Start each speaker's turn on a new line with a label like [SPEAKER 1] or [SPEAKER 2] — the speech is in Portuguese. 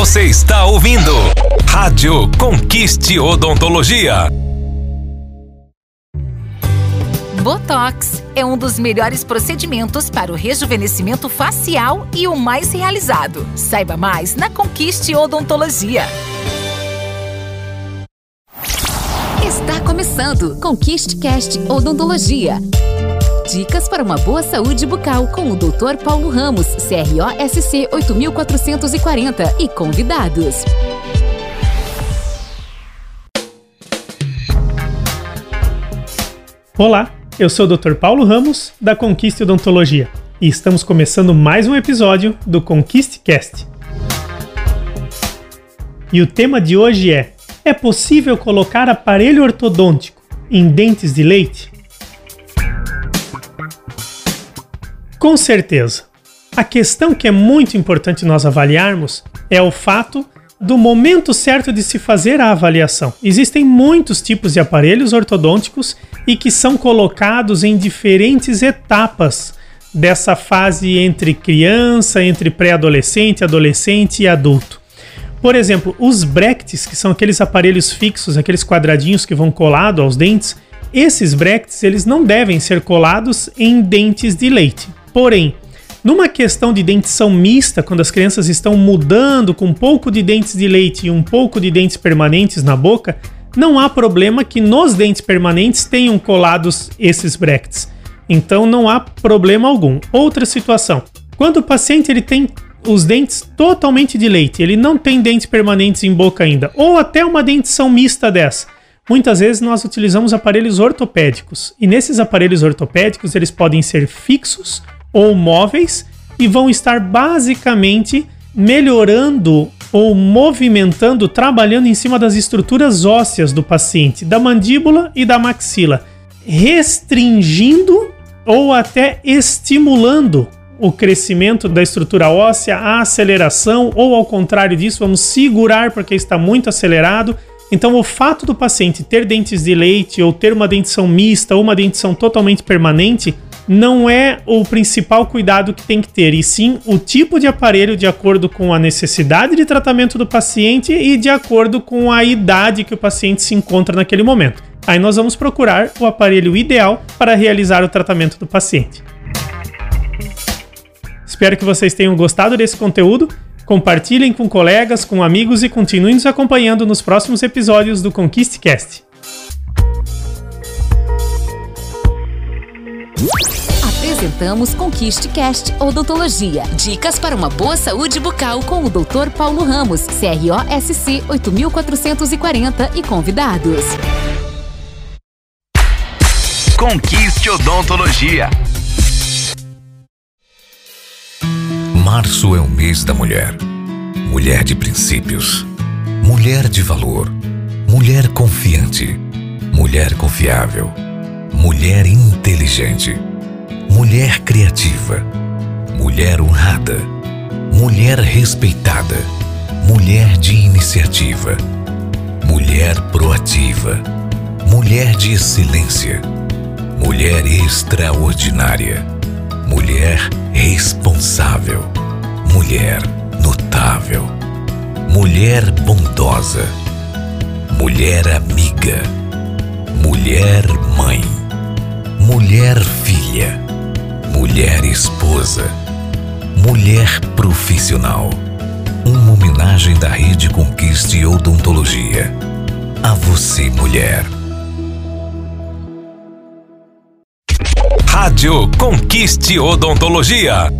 [SPEAKER 1] Você está ouvindo Rádio Conquiste Odontologia.
[SPEAKER 2] Botox é um dos melhores procedimentos para o rejuvenescimento facial e o mais realizado. Saiba mais na Conquiste Odontologia.
[SPEAKER 3] Está começando Conquiste Cast Odontologia. Dicas para uma boa saúde bucal com o Dr. Paulo Ramos, CROSC 8440 e convidados.
[SPEAKER 4] Olá, eu sou o Dr. Paulo Ramos, da Conquiste Odontologia, e estamos começando mais um episódio do Conquiste Cast. E o tema de hoje é: é possível colocar aparelho ortodôntico em dentes de leite? Com certeza. A questão que é muito importante nós avaliarmos é o fato do momento certo de se fazer a avaliação. Existem muitos tipos de aparelhos ortodônticos e que são colocados em diferentes etapas dessa fase entre criança, entre pré-adolescente, adolescente e adulto. Por exemplo, os brackets, que são aqueles aparelhos fixos, aqueles quadradinhos que vão colado aos dentes, esses brackets eles não devem ser colados em dentes de leite. Porém, numa questão de dentição mista, quando as crianças estão mudando com um pouco de dentes de leite e um pouco de dentes permanentes na boca, não há problema que nos dentes permanentes tenham colados esses brackets. Então não há problema algum. Outra situação, quando o paciente ele tem os dentes totalmente de leite, ele não tem dentes permanentes em boca ainda, ou até uma dentição mista dessa. Muitas vezes nós utilizamos aparelhos ortopédicos, e nesses aparelhos ortopédicos eles podem ser fixos ou móveis e vão estar basicamente melhorando ou movimentando, trabalhando em cima das estruturas ósseas do paciente, da mandíbula e da maxila, restringindo ou até estimulando o crescimento da estrutura óssea, a aceleração, ou ao contrário disso, vamos segurar porque está muito acelerado. Então, o fato do paciente ter dentes de leite ou ter uma dentição mista ou uma dentição totalmente permanente não é o principal cuidado que tem que ter, e sim o tipo de aparelho de acordo com a necessidade de tratamento do paciente e de acordo com a idade que o paciente se encontra naquele momento. Aí nós vamos procurar o aparelho ideal para realizar o tratamento do paciente. Espero que vocês tenham gostado desse conteúdo. Compartilhem com colegas, com amigos e continuem nos acompanhando nos próximos episódios do ConquistCast.
[SPEAKER 3] Apresentamos Conquiste Cast Odontologia. Dicas para uma boa saúde bucal com o Dr. Paulo Ramos, CROSC 8440 e convidados.
[SPEAKER 1] Conquiste Odontologia.
[SPEAKER 5] Março é o mês da mulher. Mulher de princípios. Mulher de valor. Mulher confiante. Mulher confiável. Mulher inteligente mulher criativa, mulher honrada, mulher respeitada, mulher de iniciativa, mulher proativa, mulher de excelência, mulher extraordinária, mulher responsável, mulher notável, mulher bondosa, mulher amiga, mulher mãe, mulher filha mulher esposa, mulher profissional. Uma homenagem da Rede Conquiste Odontologia. A você, mulher.
[SPEAKER 1] Rádio Conquiste Odontologia.